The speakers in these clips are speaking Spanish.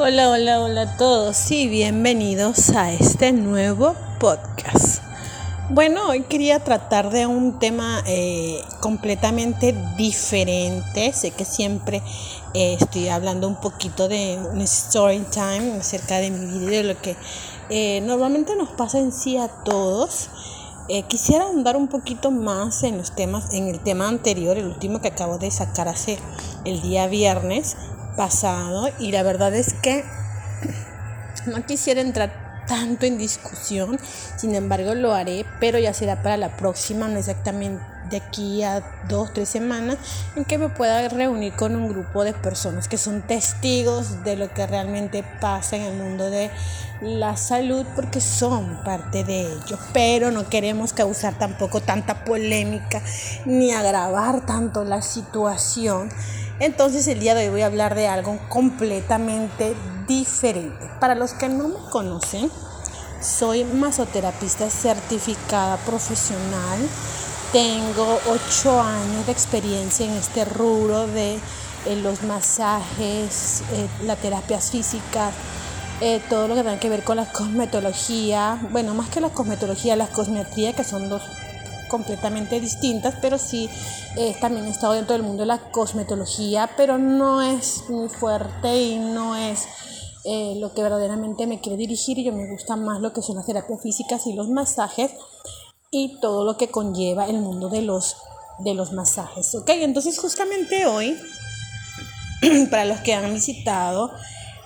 Hola, hola, hola a todos y bienvenidos a este nuevo podcast. Bueno, hoy quería tratar de un tema eh, completamente diferente. Sé que siempre eh, estoy hablando un poquito de un story time acerca de mi vida de lo que eh, normalmente nos pasa en sí a todos. quisiera andar un poquito más en los temas, en el tema anterior, el último que acabo de sacar hace el día viernes, pasado y la verdad es que no quisiera entrar tanto en discusión, sin embargo lo haré, pero ya será para la próxima, no exactamente de aquí a dos, tres semanas, en que me pueda reunir con un grupo de personas que son testigos de lo que realmente pasa en el mundo de la salud, porque son parte de ello, pero no queremos causar tampoco tanta polémica ni agravar tanto la situación entonces el día de hoy voy a hablar de algo completamente diferente. Para los que no me conocen, soy masoterapista certificada profesional. Tengo ocho años de experiencia en este rubro de eh, los masajes, eh, las terapias físicas, eh, todo lo que tenga que ver con la cosmetología. Bueno, más que la cosmetología, la cosmetría, que son dos completamente distintas, pero sí eh, también he estado dentro del mundo de la cosmetología, pero no es muy fuerte y no es eh, lo que verdaderamente me quiere dirigir y yo me gusta más lo que son las terapias físicas y los masajes y todo lo que conlleva el mundo de los, de los masajes. ¿ok? Entonces justamente hoy, para los que han visitado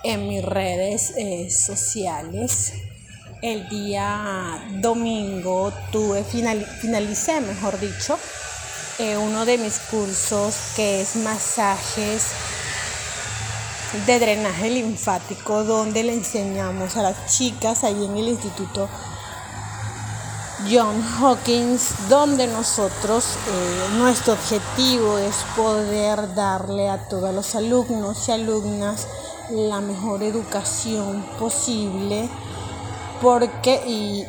en mis redes eh, sociales, el día domingo tuve, finalicé, mejor dicho, eh, uno de mis cursos que es masajes de drenaje linfático, donde le enseñamos a las chicas ahí en el Instituto John Hawkins, donde nosotros, eh, nuestro objetivo es poder darle a todos los alumnos y alumnas la mejor educación posible porque, y,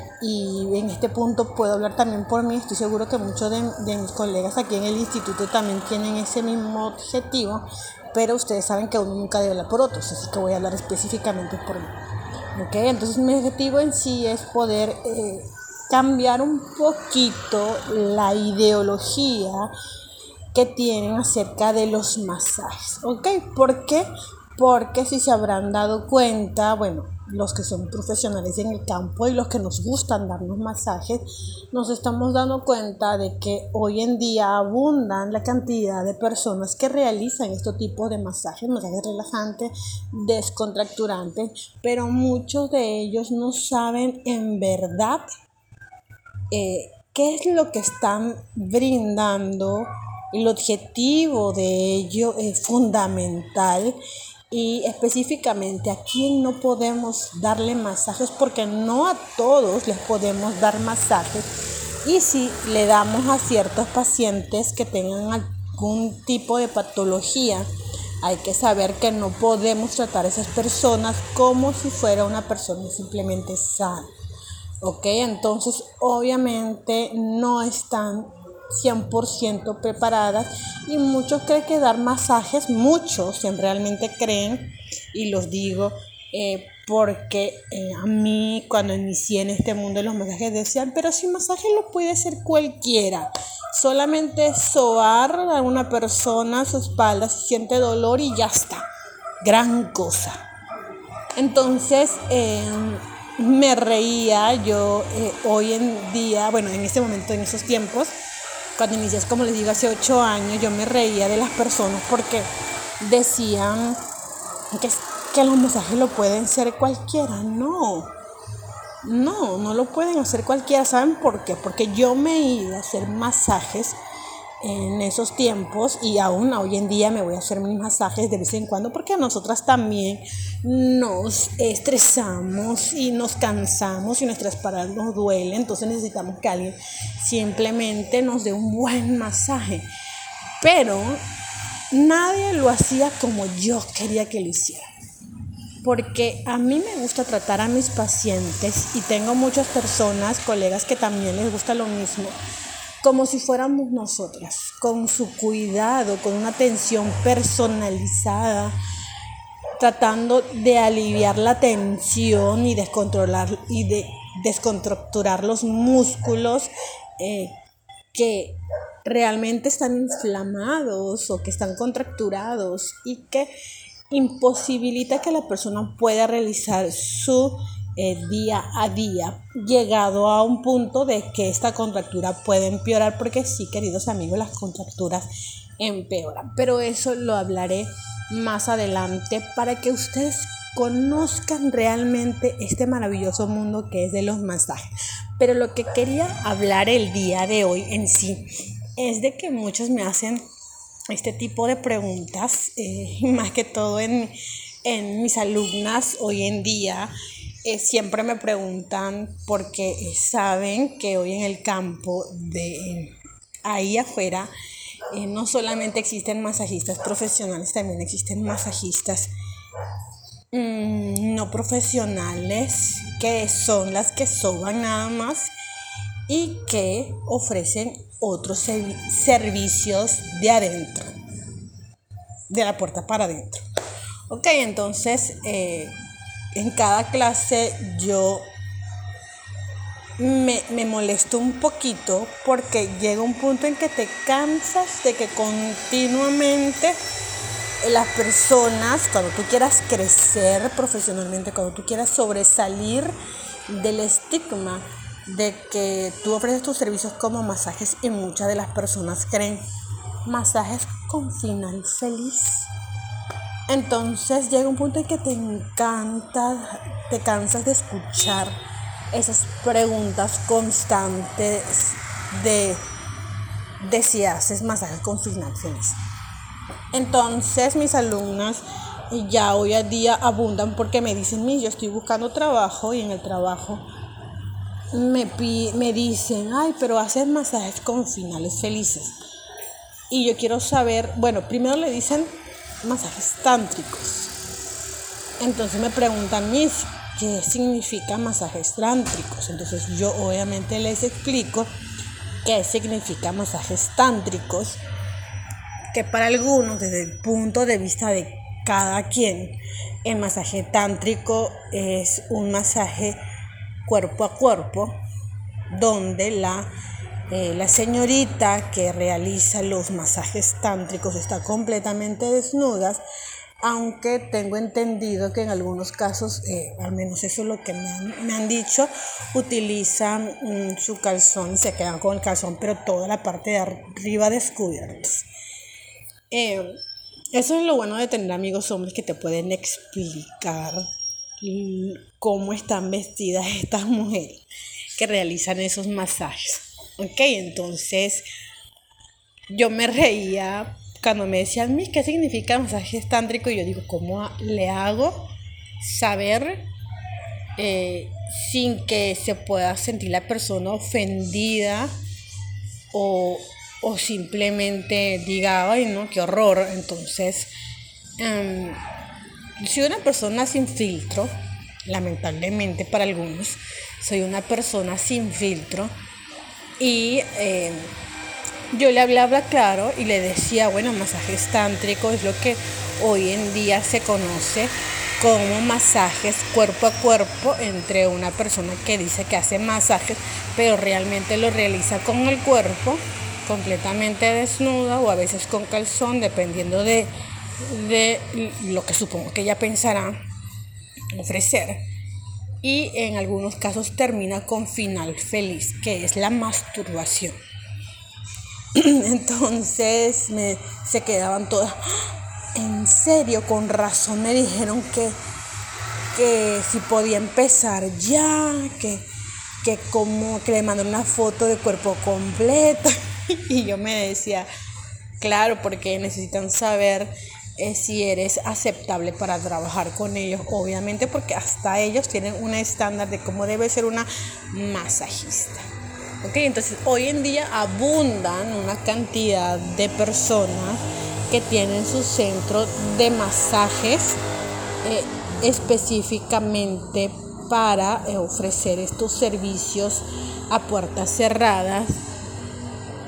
en este punto puedo hablar también por mí, estoy seguro que muchos de, mis colegas aquí en el instituto también tienen ese mismo objetivo, pero ustedes saben que uno nunca debe hablar por otros, así que voy a hablar específicamente por mí. ¿Okay? Entonces mi objetivo en sí es poder eh, cambiar un poquito la ideología que tienen acerca de los masajes. ¿Ok? ¿Por qué? Porque si se habrán dado cuenta, bueno, los que son profesionales en el campo y los que nos gustan darnos masajes, nos estamos dando cuenta de que hoy en día abundan la cantidad de personas que realizan este tipo de masajes, masajes relajantes, descontracturantes, pero muchos de ellos no saben en verdad eh, qué es lo que están brindando. El objetivo de ello es fundamental y específicamente a quién no podemos darle masajes porque no a todos les podemos dar masajes y si le damos a ciertos pacientes que tengan algún tipo de patología hay que saber que no podemos tratar a esas personas como si fuera una persona simplemente sana ok entonces obviamente no están 100% preparadas y muchos creen que dar masajes, muchos realmente creen, y los digo eh, porque eh, a mí cuando inicié en este mundo de los masajes decían, pero si masaje lo puede hacer cualquiera, solamente soar a una persona su espalda si siente dolor y ya está, gran cosa. Entonces, em, me reía yo eh, hoy en día, bueno, en ese momento, en esos tiempos, cuando inicié, como les digo, hace ocho años, yo me reía de las personas porque decían que, que los masajes lo pueden hacer cualquiera. No, no, no lo pueden hacer cualquiera. ¿Saben por qué? Porque yo me iba a hacer masajes en esos tiempos y aún hoy en día me voy a hacer mis masajes de vez en cuando porque a nosotras también nos estresamos y nos cansamos y nuestras paradas nos duelen, entonces necesitamos que alguien simplemente nos dé un buen masaje. Pero nadie lo hacía como yo quería que lo hiciera. Porque a mí me gusta tratar a mis pacientes y tengo muchas personas, colegas que también les gusta lo mismo como si fuéramos nosotras, con su cuidado, con una atención personalizada, tratando de aliviar la tensión y descontrolar y de descontracturar los músculos eh, que realmente están inflamados o que están contracturados y que imposibilita que la persona pueda realizar su día a día, llegado a un punto de que esta contractura puede empeorar, porque sí, queridos amigos, las contracturas empeoran, pero eso lo hablaré más adelante para que ustedes conozcan realmente este maravilloso mundo que es de los masajes. Pero lo que quería hablar el día de hoy en sí es de que muchos me hacen este tipo de preguntas, eh, más que todo en, en, mis alumnas hoy en día. Eh, siempre me preguntan porque saben que hoy en el campo de ahí afuera eh, no solamente existen masajistas profesionales, también existen masajistas mm, no profesionales, que son las que soban nada más y que ofrecen otros servicios de adentro, de la puerta para adentro. Ok, entonces eh, en cada clase yo me, me molesto un poquito porque llega un punto en que te cansas de que continuamente las personas, cuando tú quieras crecer profesionalmente, cuando tú quieras sobresalir del estigma de que tú ofreces tus servicios como masajes y muchas de las personas creen masajes con final feliz. Entonces llega un punto en que te encanta, te cansas de escuchar esas preguntas constantes de, de si haces masajes con final feliz. Entonces mis alumnas ya hoy en día abundan porque me dicen, yo estoy buscando trabajo y en el trabajo me, me dicen, ay, pero haces masajes con finales felices. Y yo quiero saber, bueno, primero le dicen masajes tántricos. Entonces me preguntan, mis, ¿qué significa masajes tántricos? Entonces yo obviamente les explico qué significa masajes tántricos, que para algunos, desde el punto de vista de cada quien, el masaje tántrico es un masaje cuerpo a cuerpo, donde la, eh, la señorita que realiza los masajes tántricos está completamente desnuda, aunque tengo entendido que en algunos casos, eh, al menos eso es lo que me han, dicho, utilizan mm, su calzón y se quedan con el calzón, pero toda la parte de arriba descubiertos. Eh, eso es lo bueno de tener amigos hombres que te pueden explicar cómo están vestidas estas mujeres que realizan esos masajes. Ok, entonces yo me reía cuando me decían, ¿qué significa masaje tántrico? Y yo digo, ¿cómo le hago saber eh, sin que se pueda sentir la persona ofendida o, simplemente diga, ay, no, qué horror? Entonces, em, soy una persona sin filtro, lamentablemente para algunos, soy una persona sin filtro y eh, yo le hablaba claro y le decía, bueno, masajes tántricos es lo que hoy en día se conoce como masajes cuerpo a cuerpo entre una persona que dice que hace masajes, pero realmente lo realiza con el cuerpo completamente desnuda o a veces con calzón, dependiendo de de lo que supongo que ella pensará ofrecer. Y en algunos casos termina con final feliz, que es la masturbación. Entonces me, se quedaban todas, en serio, con razón me dijeron que, que si podía empezar ya, que, que como que le mandó una foto de cuerpo completo. Y yo me decía, claro, porque necesitan saber si eres aceptable para trabajar con ellos, obviamente porque hasta ellos tienen un estándar de cómo debe ser una masajista. ¿Ok? Entonces hoy en día abundan una cantidad de personas que tienen su centro de masajes eh, específicamente para eh, ofrecer estos servicios a puertas cerradas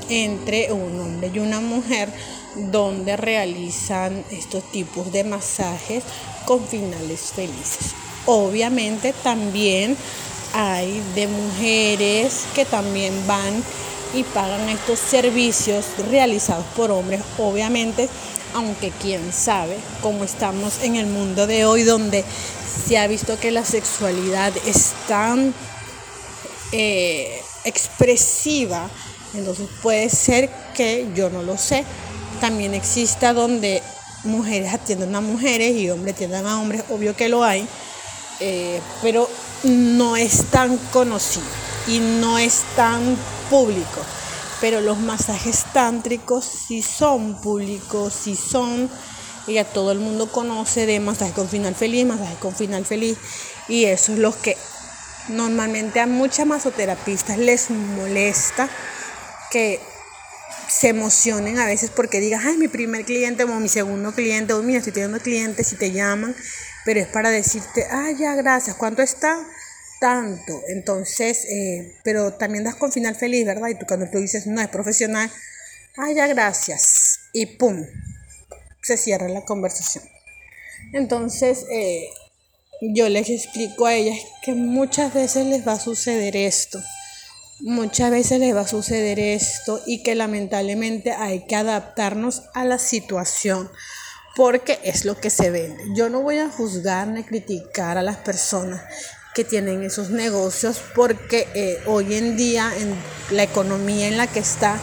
entre un hombre y una mujer donde realizan estos tipos de masajes con finales felices. Obviamente también hay de mujeres que también van y pagan estos servicios realizados por hombres, obviamente, aunque quién sabe cómo estamos en el mundo de hoy donde se ha visto que la sexualidad es tan eh, expresiva, entonces puede ser que yo no lo sé, también exista donde mujeres atienden a mujeres y hombres atienden a hombres, obvio que lo hay, eh, pero no es tan conocido y no es tan público. Pero los masajes tántricos sí son públicos, sí son, y ya todo el mundo conoce de masaje con final feliz, masaje con final feliz, y eso es lo que normalmente a muchas masoterapistas les molesta que se emocionen a veces porque digas, ay, mi primer cliente o mi segundo cliente, o mira, estoy teniendo clientes y te llaman, pero es para decirte, ay, ya, gracias, ¿cuánto está? Tanto. Entonces, eh, pero también das con final feliz, ¿verdad? Y tú cuando tú dices, no, es profesional, ay, ya, gracias. Y pum, se cierra la conversación. Entonces, eh, yo les explico a ellas que muchas veces les va a suceder esto muchas veces les va a suceder esto y que lamentablemente hay que adaptarnos a la situación porque es lo que se vende. Yo no voy a juzgar ni criticar a las personas que tienen esos negocios porque eh, hoy en día en la economía en la que está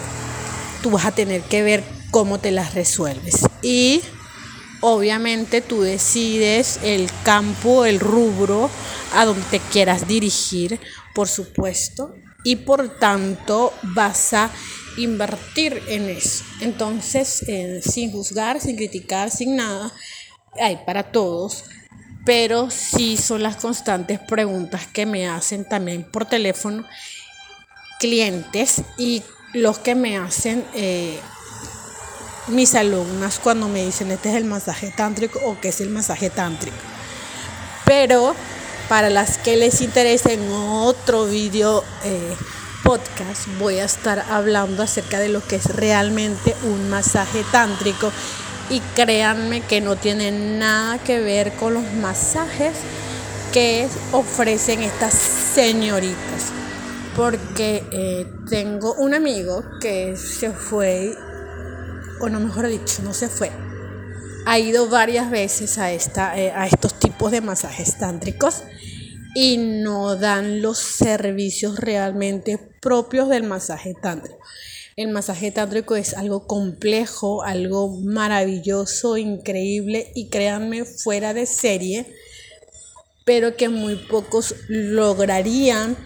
tú vas a tener que ver cómo te las resuelves y obviamente tú decides el campo, el rubro a donde te quieras dirigir, por supuesto, y por tanto vas a invertir en eso. Entonces, sin juzgar, sin criticar, sin nada, hay para todos, pero sí son las constantes preguntas que me hacen también por teléfono clientes y los que me hacen eh, mis alumnas cuando me dicen este es el masaje tántrico o qué es el masaje tántrico. Pero para las que les interese en otro video eh, podcast voy a estar hablando acerca de lo que es realmente un masaje tántrico. Y créanme que no tiene nada que ver con los masajes que ofrecen estas señoritas. Porque eh, tengo un amigo que se fue o no mejor dicho no se fue. Ha ido varias veces a, esta, eh, a estos tipos de masajes tántricos y no dan los servicios realmente propios del masaje tántrico. El masaje tántrico es algo complejo, algo maravilloso, increíble y créanme fuera de serie, pero que muy pocos lograrían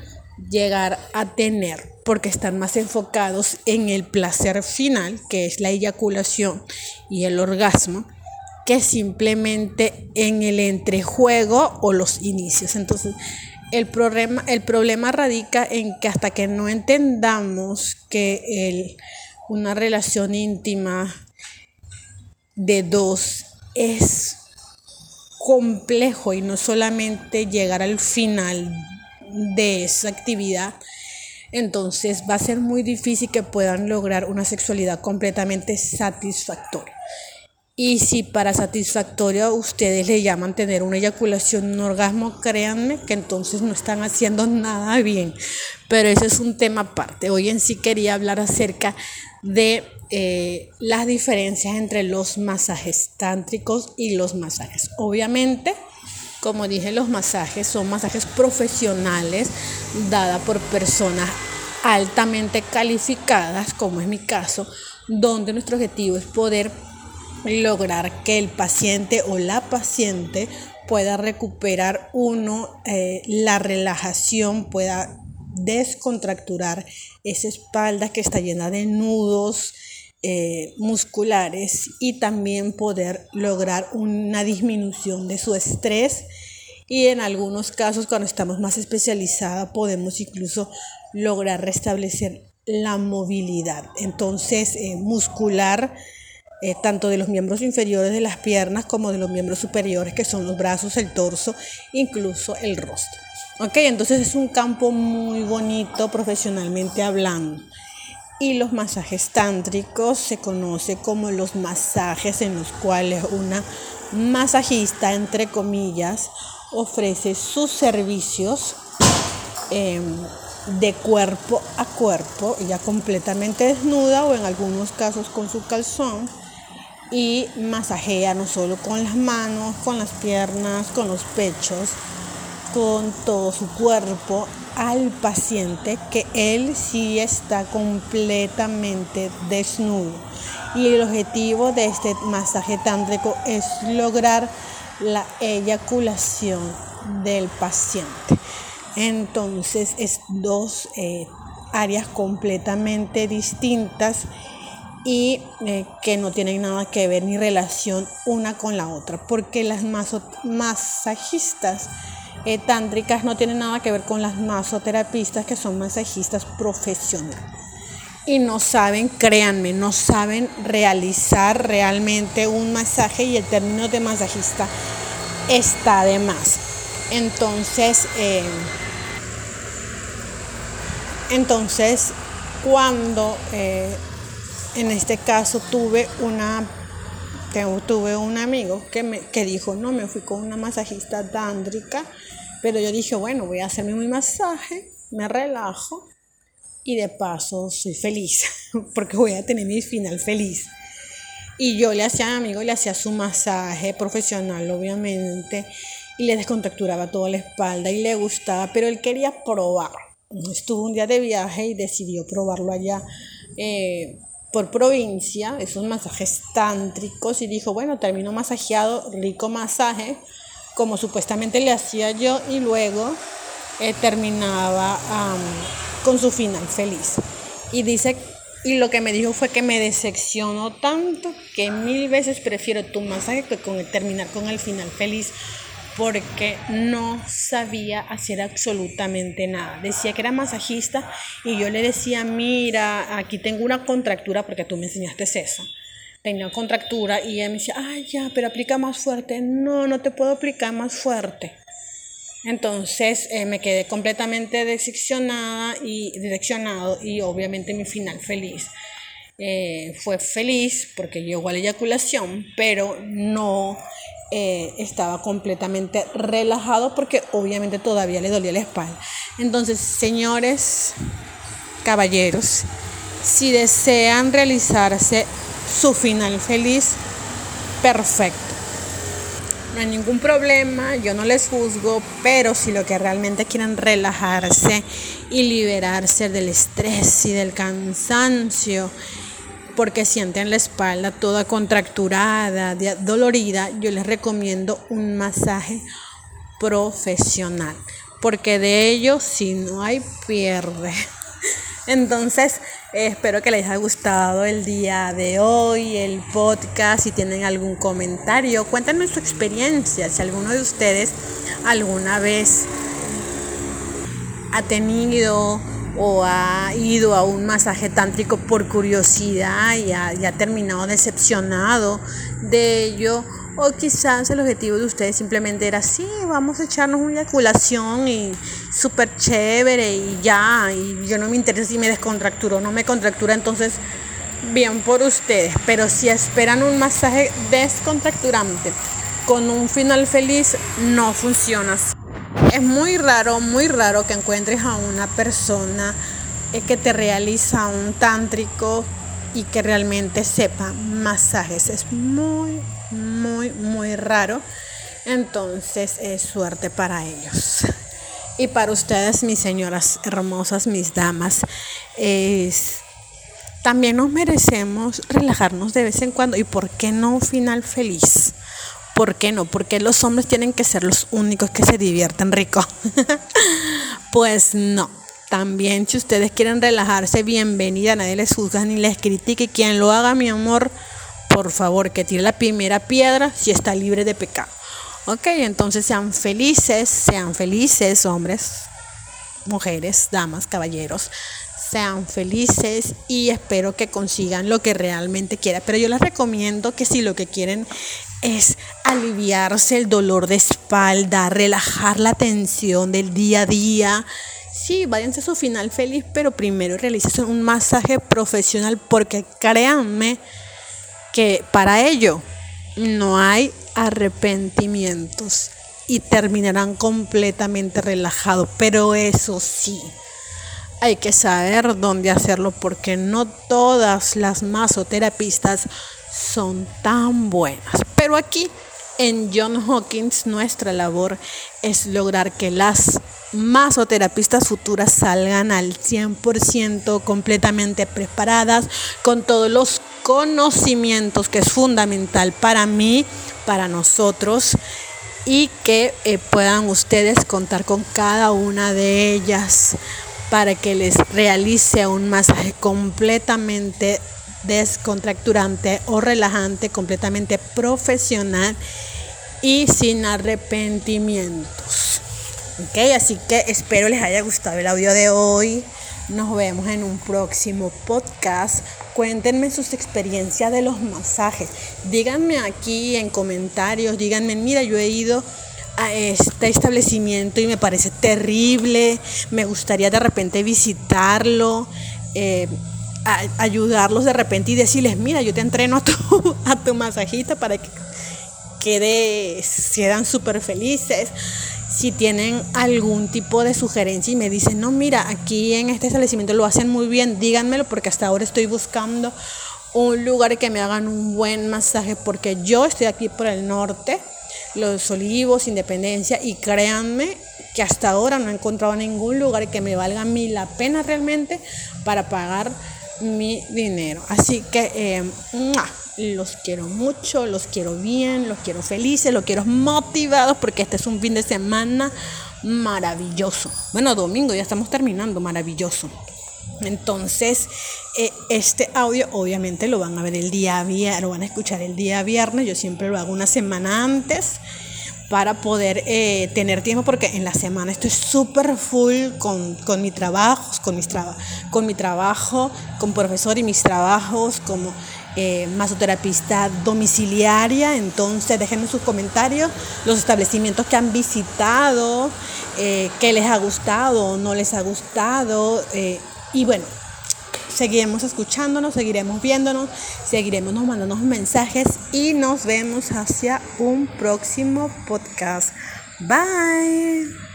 llegar a tener porque están más enfocados en el placer final, que es la eyaculación y el orgasmo, que simplemente en el entrejuego o los inicios. Entonces, el problema, el problema radica en que hasta que no entendamos que el, una relación íntima de dos es complejo y no solamente llegar al final de esa actividad, entonces va a ser muy difícil que puedan lograr una sexualidad completamente satisfactoria. Y si para satisfactorio ustedes le llaman tener una eyaculación, un orgasmo, créanme que entonces no están haciendo nada bien. Pero ese es un tema aparte. Hoy en sí quería hablar acerca de eh, las diferencias entre los masajes tántricos y los masajes. Obviamente, como dije, los masajes son masajes profesionales dadas por personas altamente calificadas, como es mi caso, donde nuestro objetivo es poder lograr que el paciente o la paciente pueda recuperar uno eh, la relajación, pueda descontracturar esa espalda que está llena de nudos eh, musculares y también poder lograr una disminución de su estrés. Y en algunos casos cuando estamos más especializados podemos incluso lograr restablecer la movilidad. Entonces eh, muscular eh, tanto de los miembros inferiores de las piernas como de los miembros superiores, que son los brazos, el torso, incluso el rostro. Ok, entonces es un campo muy bonito profesionalmente hablando. Y los masajes tántricos se conoce como los masajes en los cuales una masajista, entre comillas, ofrece sus servicios em, de cuerpo a cuerpo, ya completamente desnuda o en algunos casos con su calzón y masajea no solo con las manos, con las piernas, con los pechos, con todo su cuerpo al paciente que él sí está completamente desnudo. Y el objetivo de este masaje tántrico es lograr la eyaculación del paciente. Entonces es dos eh, áreas completamente distintas y eh, que no tienen nada que ver ni relación una con la otra, porque las masajistas eh, tántricas no tienen nada que ver con las masoterapistas que son masajistas profesionales. Y no saben, créanme, no saben realizar realmente un masaje y el término de masajista está de más. Entonces, eh, entonces cuando eh, en este caso tuve una tuve un amigo que me que dijo no me fui con una masajista dándrica pero yo dije bueno voy a hacerme mi masaje me relajo y de paso soy feliz porque voy a tener mi final feliz y yo le hacía a mi amigo le hacía su masaje profesional obviamente y le descontracturaba toda la espalda y le gustaba pero él quería probar. Estuvo un día de viaje y decidió probarlo allá eh, por provincia, esos masajes tántricos, y dijo, bueno, terminó masajeado, rico masaje, como supuestamente le hacía yo, y luego eh, terminaba con su final feliz. Y dice, y lo que me dijo fue que me decepcionó tanto que mil veces prefiero tu masaje que con, terminar con el final feliz porque no sabía hacer absolutamente nada. Decía que era masajista y yo le decía, mira, aquí tengo una contractura porque tú me enseñaste eso. Tenía contractura y ella me decía, ay, ya, pero aplica más fuerte. No, no te puedo aplicar más fuerte. Entonces eh, me quedé completamente decepcionada y direccionado y obviamente mi final feliz. Eh, fue feliz porque llegó a la eyaculación, pero no eh, estaba completamente relajado porque obviamente todavía le dolía la espalda. Entonces, señores, caballeros, si desean realizarse su final feliz, perfecto. No hay ningún problema, yo no les juzgo, pero si lo que realmente quieren relajarse y liberarse del estrés y del cansancio porque sienten la espalda toda contracturada, dolorida, yo les recomiendo un masaje profesional, porque de ello si no hay pierde. Entonces, espero que les haya gustado el día de hoy, el podcast. Si tienen algún comentario, cuéntenme su experiencia. Si alguno de ustedes alguna vez ha tenido o ha ido a un masaje tántrico por curiosidad y ha, terminado decepcionado de ello. O quizás el objetivo de ustedes simplemente era, sí, vamos a echarnos una eyaculación y súper chévere y ya, y yo no me interesa si me descontractura o no me contractura, entonces bien por ustedes. Pero si esperan un masaje descontracturante con un final feliz, no funciona así. Es muy raro, muy raro que encuentres a una persona eh, que te realiza un tántrico y que realmente sepa masajes. Es muy, muy, muy raro. Entonces es suerte para ellos. Y para ustedes, mis señoras hermosas, mis damas, es, también nos merecemos relajarnos de vez en cuando. ¿Y por qué no un final feliz? ¿Por qué no? Porque los hombres tienen que ser los únicos que se divierten rico. pues no. También si ustedes quieren relajarse, bienvenida, nadie les juzga ni les critique. Quien lo haga, mi amor, por favor, que tire la primera piedra si está libre de pecado. Ok, entonces sean felices, sean felices, hombres, mujeres, damas, caballeros sean felices y espero que consigan lo que realmente quieran. Pero yo les recomiendo que si lo que quieren es aliviarse el dolor de espalda, relajar la tensión del día a día. Sí, váyanse a su final feliz, pero primero realicen un masaje profesional porque créanme que para ello no hay arrepentimientos y terminarán completamente relajados. Pero eso sí, hay que saber dónde hacerlo porque no todas las masoterapistas son tan buenas. Pero aquí en John Hawkins nuestra labor es lograr que las masoterapistas futuras salgan al 100% completamente preparadas con todos los conocimientos que es fundamental para mí, para nosotros y que eh, puedan ustedes contar con cada una de ellas para que les realice un masaje completamente descontracturante o relajante, completamente profesional y sin arrepentimientos. Ok, así que espero les haya gustado el audio de hoy. Nos vemos en un próximo podcast. Cuéntenme sus experiencias de los masajes. Díganme aquí en comentarios, díganme, mira, yo he ido a este establecimiento y me parece terrible. Me gustaría de repente visitarlo. Eh, ayudarlos de repente y decirles, mira, yo te entreno a tu, a tu masajista para que quede, sean súper felices. Si tienen algún tipo de sugerencia y me dicen, no, mira, aquí en este establecimiento lo hacen muy bien, díganmelo porque hasta ahora estoy buscando un lugar que me hagan un buen masaje porque yo estoy aquí por el norte, Los Olivos, Independencia y créanme que hasta ahora no he encontrado ningún lugar que me valga a mí la pena realmente para pagar mi dinero. Así que eh, los quiero mucho, los quiero bien, los quiero felices, los quiero motivados porque este es un fin de semana maravilloso. Bueno, domingo ya estamos terminando, maravilloso. Entonces, eh, este audio obviamente lo van a ver el día viernes, lo van a escuchar el día viernes, yo siempre lo hago una semana antes para poder eh, tener tiempo porque en la semana estoy súper full con, con, mi trabajo, con, mis con mi trabajo, con profesor y mis trabajos como eh, masoterapista domiciliaria. Entonces déjenme sus comentarios, los establecimientos que han visitado, eh, qué les ha gustado o no les ha gustado. Eh, y bueno, seguiremos escuchándonos, seguiremos viéndonos, seguiremos nos mandando mensajes y nos vemos hacia un próximo podcast. Bye.